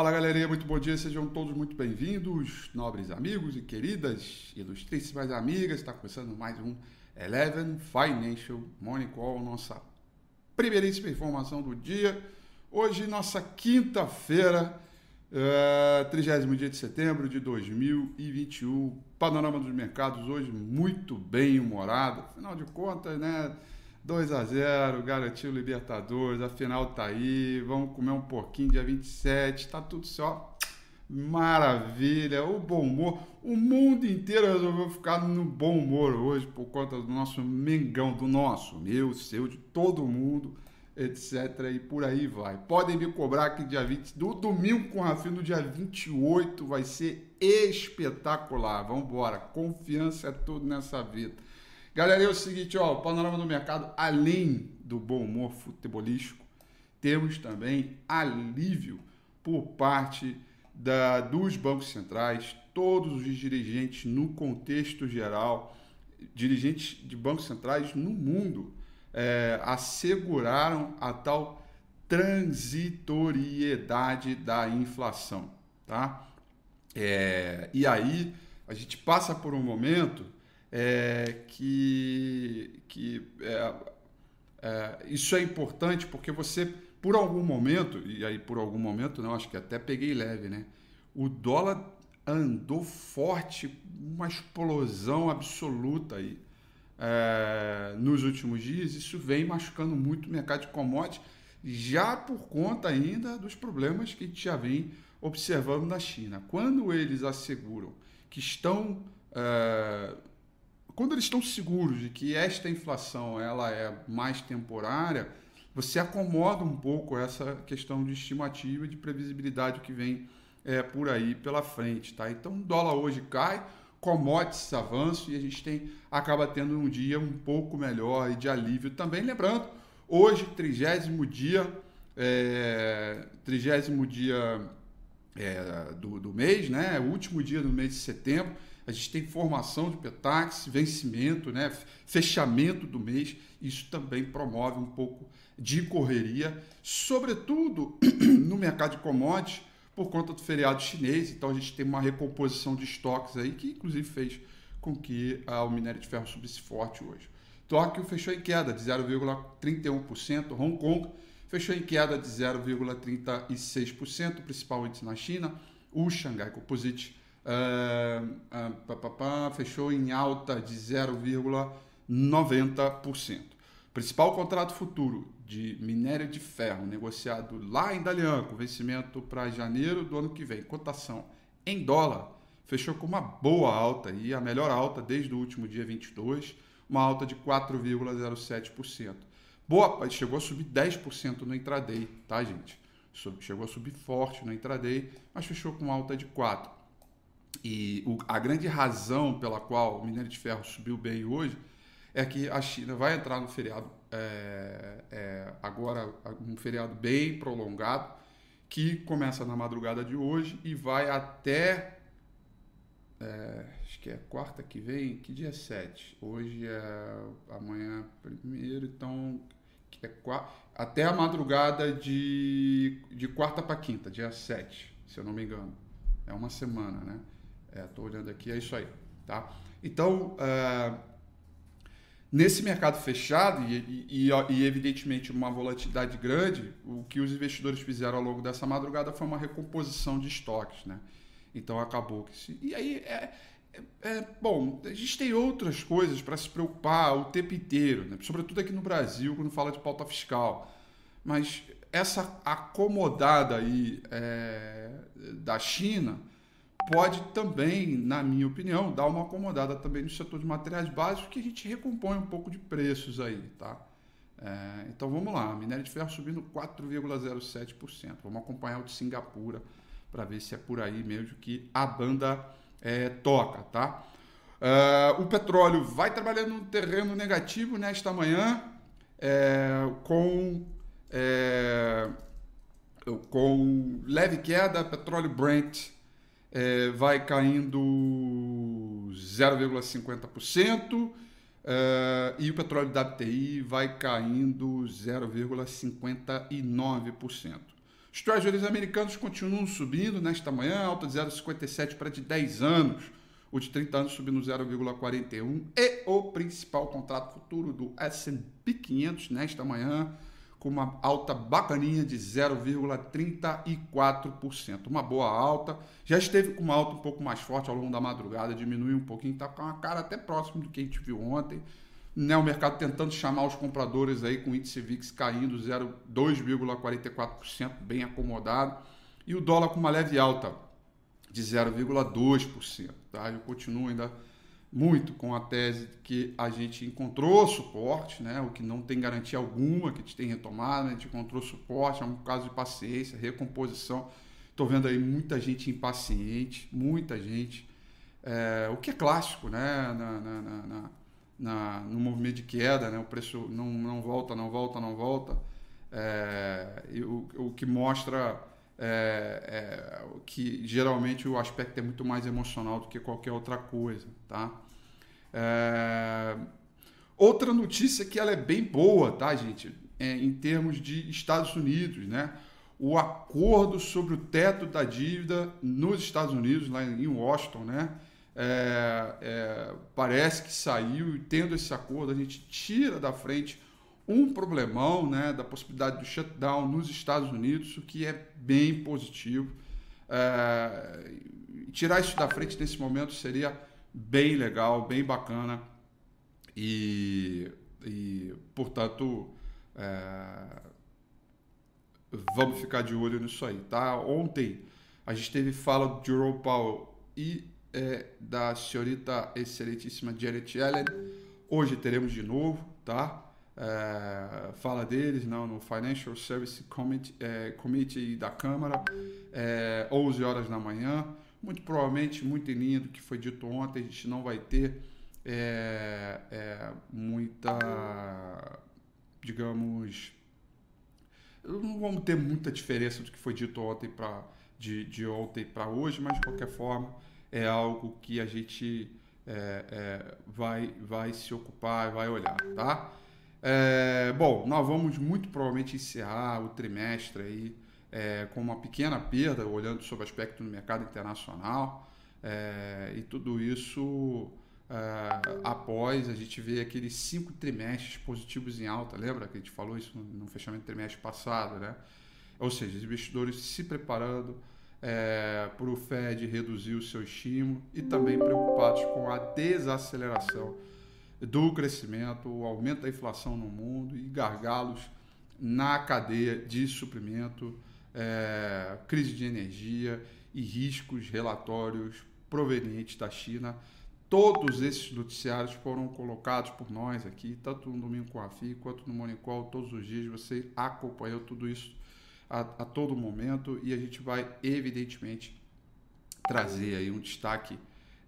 Fala galerinha, muito bom dia, sejam todos muito bem-vindos, nobres amigos e queridas, ilustríssimas amigas. Está começando mais um Eleven Financial Morning Call, nossa primeiríssima informação do dia. Hoje, nossa quinta-feira, uh, 30 dia de setembro de 2021. Panorama dos mercados hoje muito bem humorado, afinal de contas, né? 2 a 0 garantiu Libertadores, a final tá aí, vamos comer um pouquinho dia 27, tá tudo só maravilha, o bom humor. O mundo inteiro resolveu ficar no bom humor hoje por conta do nosso Mengão, do nosso, meu, seu, de todo mundo, etc. E por aí vai. Podem me cobrar que dia 20, do domingo com o Rafinha, no dia 28, vai ser espetacular. Vamos embora, confiança é tudo nessa vida. Galera, é o seguinte, ó, o panorama do mercado, além do bom humor futebolístico, temos também alívio por parte da, dos bancos centrais, todos os dirigentes no contexto geral, dirigentes de bancos centrais no mundo, é, asseguraram a tal transitoriedade da inflação, tá? É, e aí a gente passa por um momento é, que, que é, é, isso é importante porque você, por algum momento, e aí por algum momento, não, acho que até peguei leve, né? O dólar andou forte, uma explosão absoluta aí é, nos últimos dias. Isso vem machucando muito o mercado de commodities, já por conta ainda dos problemas que a gente já vem observando na China. Quando eles asseguram que estão é, quando eles estão seguros de que esta inflação ela é mais temporária, você acomoda um pouco essa questão de estimativa e de previsibilidade que vem é, por aí pela frente, tá? Então, o dólar hoje cai, commodities avançam e a gente tem acaba tendo um dia um pouco melhor e de alívio também. Lembrando, hoje, trigésimo dia, é, trigésimo dia é, do, do mês, né? Último dia do mês de setembro a gente tem formação de Petax, vencimento, né, fechamento do mês, isso também promove um pouco de correria, sobretudo no mercado de commodities, por conta do feriado chinês. Então a gente tem uma recomposição de estoques aí que inclusive fez com que ah, o minério de ferro subisse forte hoje. Tóquio fechou em queda de 0,31%, Hong Kong fechou em queda de 0,36%, o principal índice na China, o Shanghai Composite uh, uh, pá, pá, pá, fechou em alta de 0,90%. Principal contrato futuro de minério de ferro negociado lá em Dalian, com vencimento para janeiro do ano que vem, cotação em dólar, fechou com uma boa alta e a melhor alta desde o último dia 22, uma alta de 4,07%. Boa, chegou a subir 10% no intraday, tá, gente? Chegou a subir forte no intraday, mas fechou com alta de 4%. E o, a grande razão pela qual o minério de ferro subiu bem hoje é que a China vai entrar no feriado é, é, agora, um feriado bem prolongado, que começa na madrugada de hoje e vai até. É, acho que é quarta que vem, que dia é 7? Hoje é amanhã primeiro, então é até a madrugada de, de quarta para quinta, dia 7, se eu não me engano. É uma semana, né? Estou é, olhando aqui, é isso aí. Tá? Então, uh, nesse mercado fechado e, e, e, evidentemente uma volatilidade grande, o que os investidores fizeram ao longo dessa madrugada foi uma recomposição de estoques. Né? Então, acabou que... Se, e aí, é, é, é, bom, a gente tem outras coisas para se preocupar o tempo inteiro, né? sobretudo aqui no Brasil, quando fala de pauta fiscal. Mas essa acomodada aí é, da China pode também, na minha opinião, dar uma acomodada também no setor de materiais básicos, que a gente recompõe um pouco de preços aí, tá? É, então vamos lá, minério de ferro subindo 4,07%. Vamos acompanhar o de Singapura para ver se é por aí mesmo que a banda é, toca, tá? É, o petróleo vai trabalhando no terreno negativo nesta manhã, é, com, é, com leve queda, petróleo Brent é, vai caindo 0,50%. É, e o petróleo da WTI vai caindo 0,59%. Os treasuries americanos continuam subindo nesta manhã, alta de 0,57 para de 10 anos. O de 30 anos subindo 0,41. E o principal contrato futuro do S&P 500 nesta manhã, com uma alta bacaninha de 0,34%. Uma boa alta. Já esteve com uma alta um pouco mais forte ao longo da madrugada, diminuiu um pouquinho, está com uma cara até próximo do que a gente viu ontem. Né, o mercado tentando chamar os compradores aí com o índice VIX caindo 2,44%, bem acomodado. E o dólar com uma leve alta de 0,2%. Tá? Eu continuo ainda muito com a tese de que a gente encontrou suporte, né? o que não tem garantia alguma que a gente tem retomado, né? a gente encontrou suporte, é um caso de paciência, recomposição. Estou vendo aí muita gente impaciente, muita gente, é, o que é clássico né? na, na, na, na, no movimento de queda, né? o preço não, não volta, não volta, não volta, é, o, o que mostra é, é, que geralmente o aspecto é muito mais emocional do que qualquer outra coisa, tá? É, outra notícia que ela é bem boa, tá, gente? É, em termos de Estados Unidos, né? O acordo sobre o teto da dívida nos Estados Unidos, lá em Washington, né? É, é, parece que saiu e tendo esse acordo a gente tira da frente um problemão né, da possibilidade do shutdown nos Estados Unidos, o que é bem positivo. É, tirar isso da frente nesse momento seria bem legal, bem bacana e, e portanto, é, vamos ficar de olho nisso aí, tá? Ontem a gente teve fala de Jerome Powell e é, da senhorita excelentíssima Janet Yellen. Hoje teremos de novo, tá? É, fala deles não, no Financial Service Committee, é, Committee da Câmara, é, 11 horas da manhã. Muito provavelmente, muito em linha do que foi dito ontem, a gente não vai ter é, é, muita, digamos, não vamos ter muita diferença do que foi dito ontem para de, de ontem para hoje, mas de qualquer forma é algo que a gente é, é, vai, vai se ocupar, vai olhar, tá? É, bom, nós vamos muito provavelmente encerrar o trimestre aí é, com uma pequena perda, olhando sobre o aspecto do mercado internacional, é, e tudo isso é, após a gente ver aqueles cinco trimestres positivos em alta, lembra que a gente falou isso no, fechamento do trimestre passado, né? Ou seja, os investidores se preparando é, para o Fed reduzir o seu estímulo e também preocupados com a desaceleração do crescimento, o aumento da inflação no mundo e gargalos na cadeia de suprimento, é, crise de energia e riscos relatórios provenientes da China. Todos esses noticiários foram colocados por nós aqui, tanto no Domingo com a FI quanto no Monicol, todos os dias. Você acompanhou tudo isso a, a todo momento e a gente vai, evidentemente, trazer aí um destaque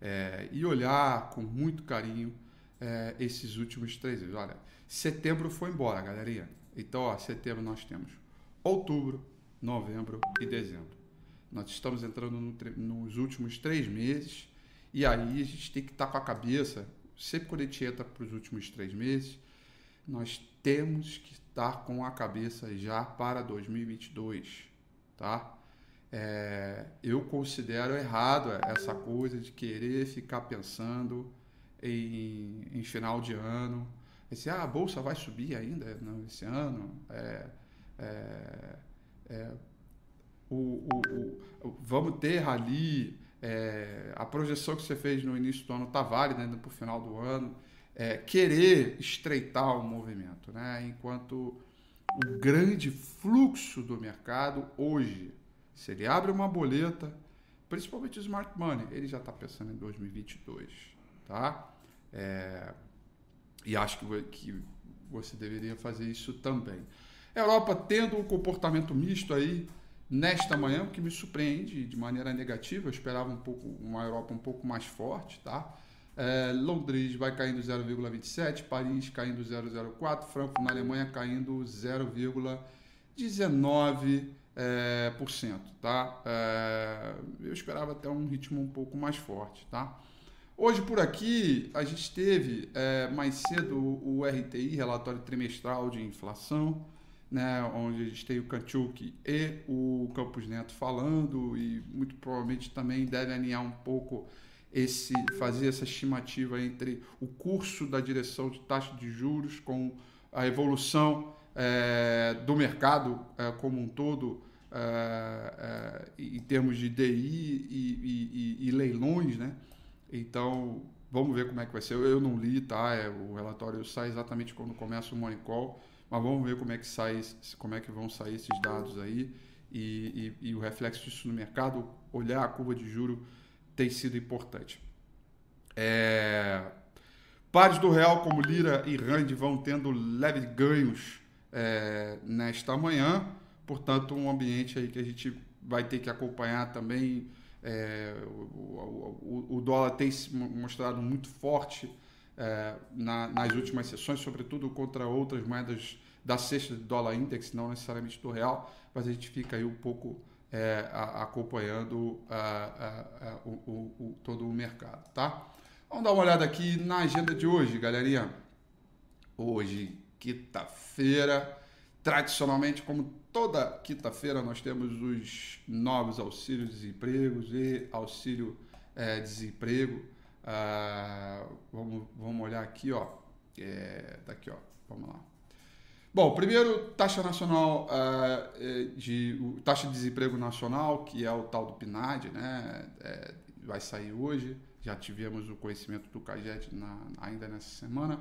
é, e olhar com muito carinho é, esses últimos três meses. Olha, setembro foi embora, galerinha. Então, ó, setembro nós temos outubro, novembro e dezembro. Nós estamos entrando no, nos últimos três meses e aí a gente tem que estar tá com a cabeça, sempre quando a gente entra para os últimos três meses, nós temos que estar com a cabeça já para 2022, tá? É, eu considero errado essa coisa de querer ficar pensando em, em final de ano. Esse, ah, a bolsa vai subir ainda não, esse ano. É, é, é, o, o, o, vamos ter rally. É, a projeção que você fez no início do ano está válida ainda para o final do ano. É, querer estreitar o movimento, né? enquanto o grande fluxo do mercado hoje, se ele abre uma boleta, principalmente o smart money, ele já está pensando em 2022, tá? É, e acho que, que você deveria fazer isso também. Europa tendo um comportamento misto aí nesta manhã, o que me surpreende de maneira negativa. Eu esperava um pouco uma Europa um pouco mais forte, tá? É, Londres vai caindo 0,27, Paris caindo 0,04, Frankfurt na Alemanha caindo 0,19%, é, por cento, tá? É, eu esperava até um ritmo um pouco mais forte, tá? Hoje por aqui a gente teve é, mais cedo o RTI, relatório trimestral de inflação, né, onde a gente tem o Kanchuk e o Campos Neto falando e muito provavelmente também deve alinhar um pouco esse fazer essa estimativa entre o curso da direção de taxa de juros com a evolução é, do mercado é, como um todo é, em termos de DI e, e, e, leilões, né? Então vamos ver como é que vai ser. Eu não li, tá? o relatório sai exatamente quando começa o morning call mas vamos ver como é que sai, como é que vão sair esses dados aí e, e, e o reflexo disso no mercado. Olhar a curva de juro tem sido importante. É... Pares do real como lira e rand vão tendo leves ganhos é, nesta manhã, portanto um ambiente aí que a gente vai ter que acompanhar também. É, o, o, o, dólar tem se mostrado muito forte é, na, nas últimas sessões, sobretudo contra outras moedas da cesta do dólar index, não necessariamente do real, mas a gente fica aí um pouco é, a, acompanhando a, a, o, todo o mercado, tá? Vamos dar uma olhada aqui na agenda de hoje, galerinha. Hoje, quinta-feira, tradicionalmente, como toda quinta-feira, nós temos os novos auxílios desempregos e auxílio é, desemprego. Ah, vamos, vamos olhar aqui, ó. É, daqui, ó. Vamos lá. Bom, primeiro, taxa nacional uh, de taxa de desemprego nacional, que é o tal do PNAD, né? É, vai sair hoje. Já tivemos o conhecimento do CAGED na, ainda nessa semana.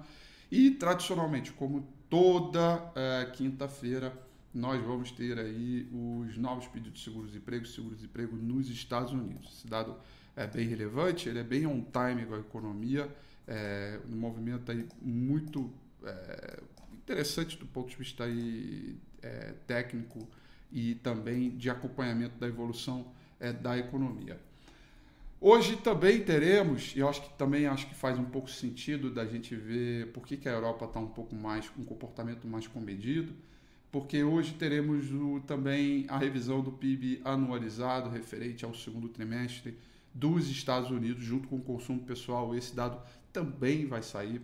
E tradicionalmente, como toda uh, quinta-feira, nós vamos ter aí os novos pedidos de seguro-desemprego, seguro-desemprego nos Estados Unidos. Esse dado é bem relevante, ele é bem on time com a economia, é, um movimento aí muito é, interessante do ponto de vista aí, é, técnico e também de acompanhamento da evolução é, da economia. Hoje também teremos, e eu acho que também acho que faz um pouco sentido da gente ver por que, que a Europa está um pouco mais com um comportamento mais comedido, porque hoje teremos o, também a revisão do PIB anualizado referente ao segundo trimestre dos Estados Unidos, junto com o consumo pessoal. Esse dado também vai sair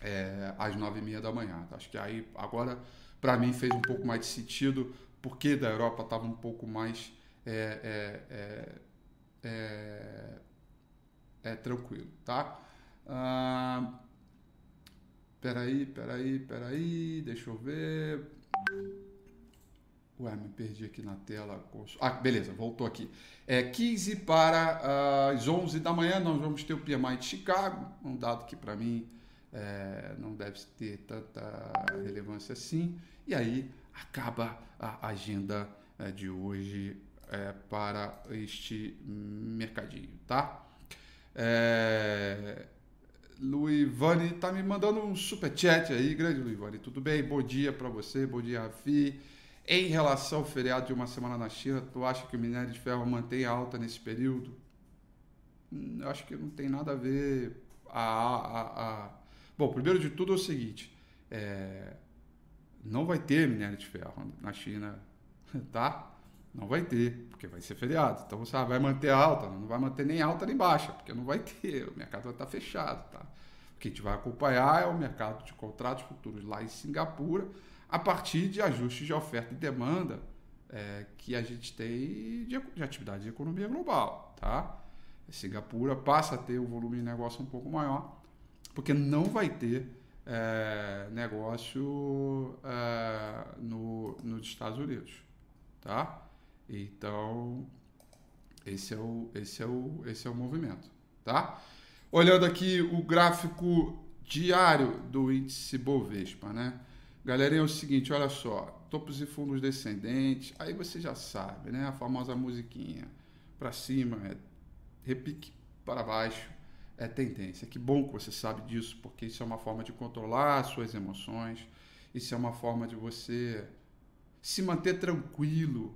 é, às nove e meia da manhã. Acho que aí agora para mim fez um pouco mais de sentido porque da Europa estava um pouco mais é, é, é, é, tranquilo, tá? Ah, peraí, peraí, peraí, deixa eu ver. Ué, me perdi aqui na tela. Ah, beleza, voltou aqui. É 15 para as 11 da manhã, nós vamos ter o PMI de Chicago, um dado que para mim é, não deve ter tanta relevância assim. E aí acaba a agenda é, de hoje é, para este mercadinho, tá? É, Luivane tá me mandando um super chat aí, grande Luivane, tudo bem? Bom dia para você, bom dia, Rafi. Em relação ao feriado de uma semana na China, tu acha que o minério de ferro mantém alta nesse período? Hum, eu acho que não tem nada a ver a, a, a Bom, primeiro de tudo é o seguinte: é, não vai ter minério de ferro na China, tá? Não vai ter, porque vai ser feriado. Então você vai manter alta, não vai manter nem alta nem baixa, porque não vai ter, o mercado vai estar fechado, tá? O que a gente vai acompanhar é o mercado de contratos futuros lá em Singapura, a partir de ajustes de oferta e demanda é, que a gente tem de, de atividade de economia global, tá? Singapura passa a ter um volume de negócio um pouco maior porque não vai ter é, negócio é, no, nos Estados Unidos, tá? Então esse é o esse é o esse é o movimento, tá? Olhando aqui o gráfico diário do índice Bovespa, né? Galera, é o seguinte, olha só, topos e fundos descendentes, aí você já sabe, né? A famosa musiquinha para cima, é repique para baixo, é tendência. Que bom que você sabe disso, porque isso é uma forma de controlar as suas emoções, isso é uma forma de você se manter tranquilo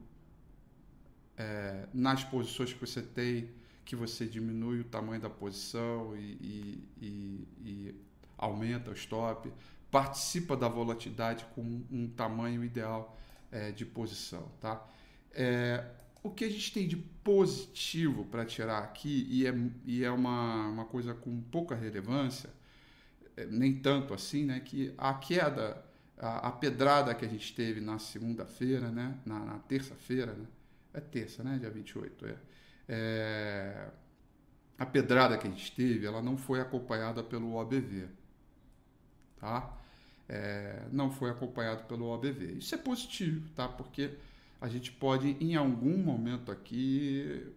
é, nas posições que você tem, que você diminui o tamanho da posição e, e, e, e aumenta o stop, participa da volatilidade com um tamanho ideal é, de posição, tá? É, o que a gente tem de positivo para tirar aqui, e é, e é uma, uma coisa com pouca relevância, é, nem tanto assim, né, que a queda a, a, pedrada que a gente teve na segunda-feira, né? na, na terça-feira, né? É terça, né? dia 28, é. é. A pedrada que a gente teve, ela não foi acompanhada pelo OBV, tá? É, não foi acompanhado pelo OBV. Isso é positivo, tá? Porque a gente pode, em algum momento aqui,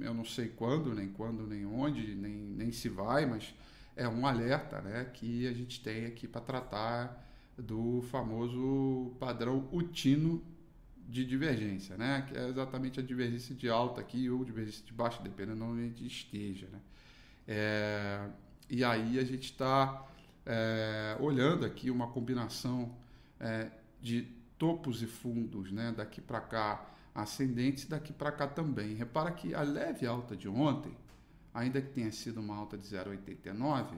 eu não sei quando, nem quando, nem onde, nem, nem se vai, mas é um alerta né, que a gente tem aqui para tratar do famoso padrão utino de divergência, né? que é exatamente a divergência de alta aqui ou divergência de baixa, dependendo de onde a gente esteja. Né? É, e aí a gente está é, olhando aqui uma combinação é, de topos e fundos, né? daqui para cá ascendentes, daqui para cá também. Repara que a leve alta de ontem, ainda que tenha sido uma alta de 0,89,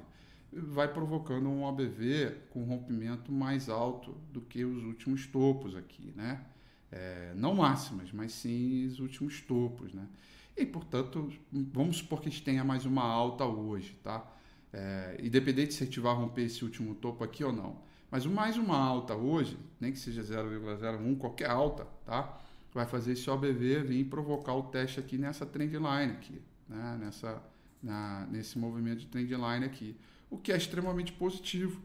vai provocando um OBV com rompimento mais alto do que os últimos topos aqui, né? É, não máximas, mas sim os últimos topos, né? E, portanto, vamos supor que a gente tenha mais uma alta hoje, tá? É, independente se a gente vai romper esse último topo aqui ou não. Mas mais uma alta hoje, nem que seja 0,01, qualquer alta, tá? Vai fazer esse OBV vir provocar o teste aqui nessa trendline aqui, né? Nessa, na, nesse movimento de trendline aqui o que é extremamente positivo,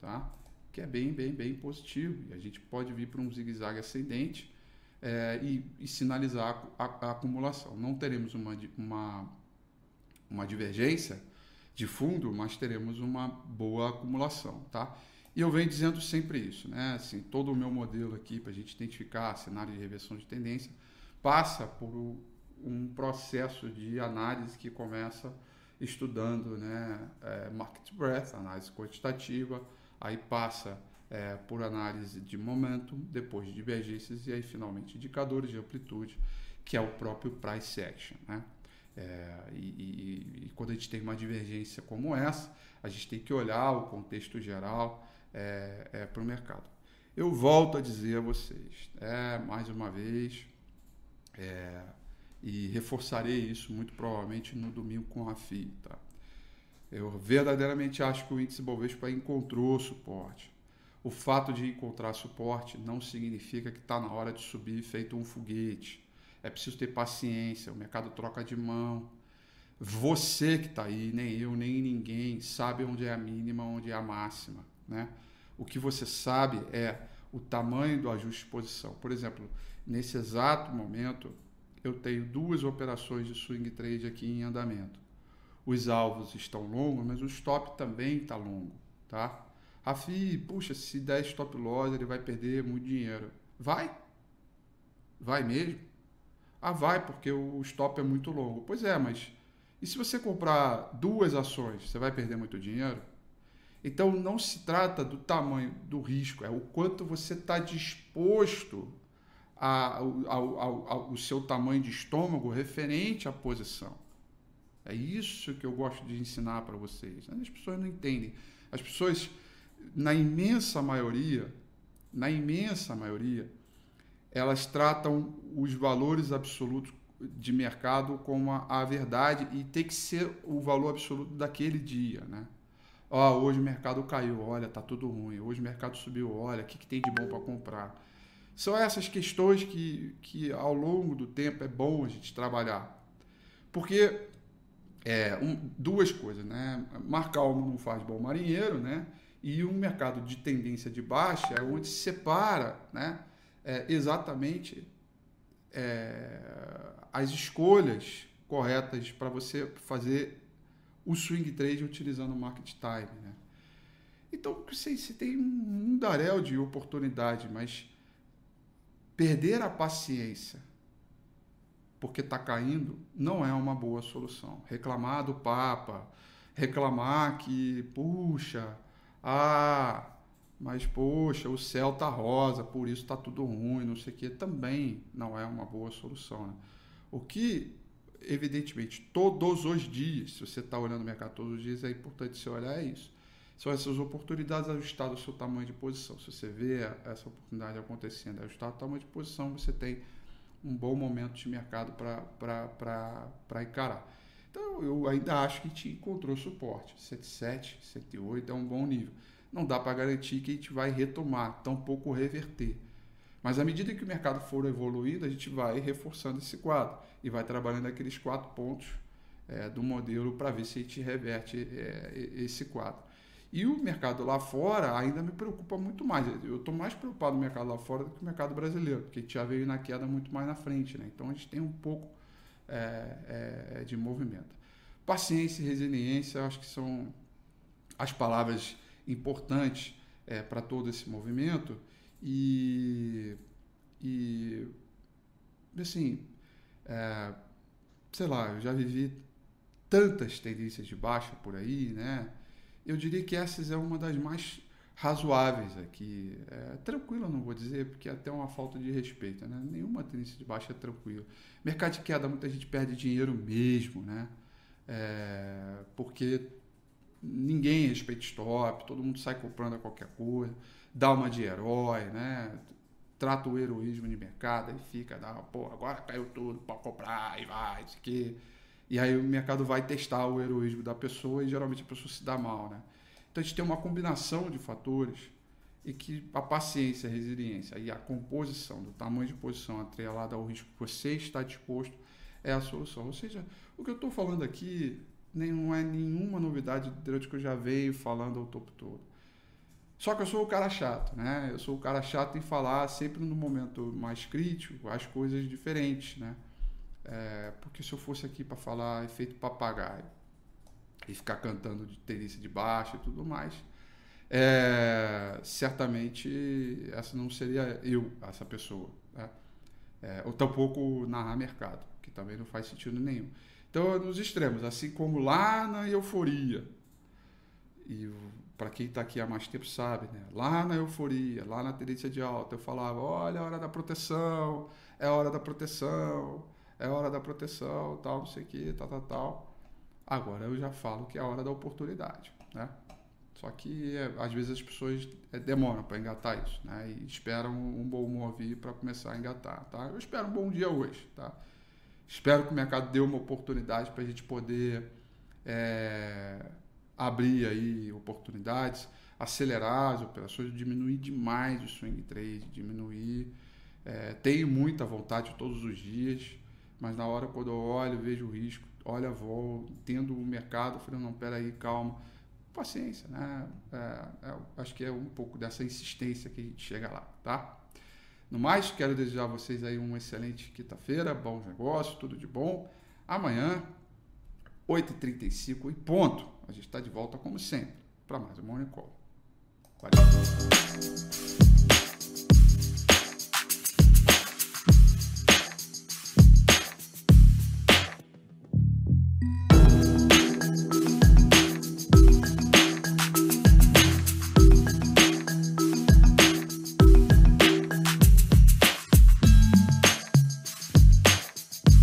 tá? Que é bem, bem, bem positivo. E a gente pode vir para um zigue-zague ascendente é, e, e, sinalizar a, a, a, acumulação. Não teremos uma, uma, uma divergência de fundo, mas teremos uma boa acumulação, tá? E eu venho dizendo sempre isso, né? Assim, todo o meu modelo aqui para a gente identificar cenário de reversão de tendência passa por um processo de análise que começa estudando né, é, market breadth, análise quantitativa, aí passa é, por análise de momentum, depois de divergências e aí finalmente indicadores de amplitude, que é o próprio price action. Né? É, e, e, e, quando a gente tem uma divergência como essa, a gente tem que olhar o contexto geral é, é, para o mercado. Eu volto a dizer a vocês, é, mais uma vez, é, e reforçarei isso muito provavelmente no domingo com a FI. Tá? Eu verdadeiramente acho que o índice Bovespa encontrou suporte. O fato de encontrar suporte não significa que está na hora de subir feito um foguete. É preciso ter paciência, o mercado troca de mão. Você que está aí, nem eu, nem ninguém, sabe onde é a mínima, onde é a máxima. Né? O que você sabe é o tamanho do ajuste de posição. Por exemplo, nesse exato momento, eu tenho duas operações de swing trade aqui em andamento. Os alvos estão longos, mas o stop também está longo, tá? Rafi, puxa, se der stop loss, ele vai perder muito dinheiro. Vai? Vai mesmo? Ah, vai, porque o stop é muito longo. Pois é, mas e se você comprar duas ações, você vai perder muito dinheiro? Então não se trata do tamanho do risco, é o quanto você está disposto a, ao, ao, ao, o seu tamanho de estômago referente à posição. É isso que eu gosto de ensinar para vocês. As pessoas não entendem. As pessoas, na imensa maioria, na imensa maioria, elas tratam os valores absolutos de mercado como a, a verdade e tem que ser o valor absoluto daquele dia, né? Ó, oh, hoje o mercado caiu, olha, tá tudo ruim. Hoje o mercado subiu, olha, o que, que tem de bom para comprar? São essas questões que, que ao longo do tempo é bom a gente trabalhar. Porque é, um, duas coisas, né? Mar calmo não faz bom marinheiro, né? E um mercado de tendência de baixa é onde se separa, né? É, exatamente é, as escolhas corretas para você fazer o swing trade utilizando o market time, né? Então, você, você tem um daréu de oportunidade, mas Perder a paciência porque está caindo não é uma boa solução. Reclamar do Papa, reclamar que, puxa, ah, mas poxa, o céu tá rosa, por isso está tudo ruim, não sei o que, também não é uma boa solução. Né? O que, evidentemente, todos os dias, se você está olhando o mercado todos os dias, é importante você olhar isso são essas oportunidades ajustadas ao seu tamanho de posição. Se você vê essa oportunidade acontecendo ajustado ao tamanho de posição, você tem um bom momento de mercado para encarar. Então, eu ainda acho que te encontrou suporte. 107, 108 é um bom nível. não dá para garantir que a gente vai retomar, tampouco reverter. Mas à medida que o mercado for evoluindo, a gente vai reforçando esse quadro e vai trabalhando aqueles quatro pontos é, do modelo para ver se a gente reverte é, esse quadro. E o mercado lá fora ainda me preocupa muito mais. Eu estou mais preocupado no mercado lá fora do que no mercado brasileiro, porque já veio na queda muito mais na frente. Né? Então a gente tem um pouco é, é, de movimento. Paciência e resiliência, acho que são as palavras importantes é, para todo esse movimento. E, e assim, é, sei lá, eu já vivi tantas tendências de baixa por aí, né? Eu diria que essas é uma das mais razoáveis aqui. É, tranquila, não vou dizer, porque é até uma falta de respeito, né? Nenhuma tendência de baixa é tranquila. Mercado de queda, muita gente perde dinheiro mesmo, né? É, porque ninguém respeita stop, todo mundo sai comprando a qualquer coisa, dá uma de herói, né? Trata o heroísmo de mercado e fica, dá, pô, agora caiu tudo, pode comprar e vai, isso aqui. E aí o mercado vai testar o heroísmo da pessoa e geralmente a pessoa se dá mal, né? Então a gente tem uma combinação de fatores e que a paciência, a resiliência e a composição do tamanho de posição atrelada ao risco que você está disposto é a solução. Ou seja, o que eu estou falando aqui não é nenhuma novidade durante que eu já venho falando ao topo todo. Só que eu sou o cara chato, né? Eu sou o cara chato em falar sempre no momento mais crítico as coisas diferentes, né? É, porque se eu fosse aqui para falar efeito papagaio e ficar cantando de tendência de baixo e tudo mais, é, certamente essa não seria eu, essa pessoa. Né? É, ou tampouco narrar mercado, que também não faz sentido nenhum. Então, nos extremos, assim como lá na euforia, e para quem está aqui há mais tempo sabe, né? lá na euforia, lá na tendência de alta, eu falava: olha, é hora da proteção, é hora da proteção, é hora da proteção, tal, não sei o que, tal, tal, tal. Agora eu já falo que é hora da oportunidade, né? Só que é, às vezes as pessoas é, demoram para engatar isso, né? E esperam um bom humor para começar a engatar, tá? Eu espero um bom dia hoje, tá? Espero que o mercado dê uma oportunidade para a gente poder é, abrir aí oportunidades, acelerar as operações, diminuir demais o swing trade, diminuir. É, tenho muita vontade todos os dias, mas na hora quando eu olho, vejo o risco, olho a volta, entendo o mercado, falei, não, peraí, calma, paciência, né? É, é, acho que é um pouco dessa insistência que a gente chega lá, tá? No mais, quero desejar a vocês aí uma excelente quinta-feira, bons negócios, tudo de bom. Amanhã, 8h35 e ponto. A gente está de volta como sempre para mais um Morning Call. Valeu.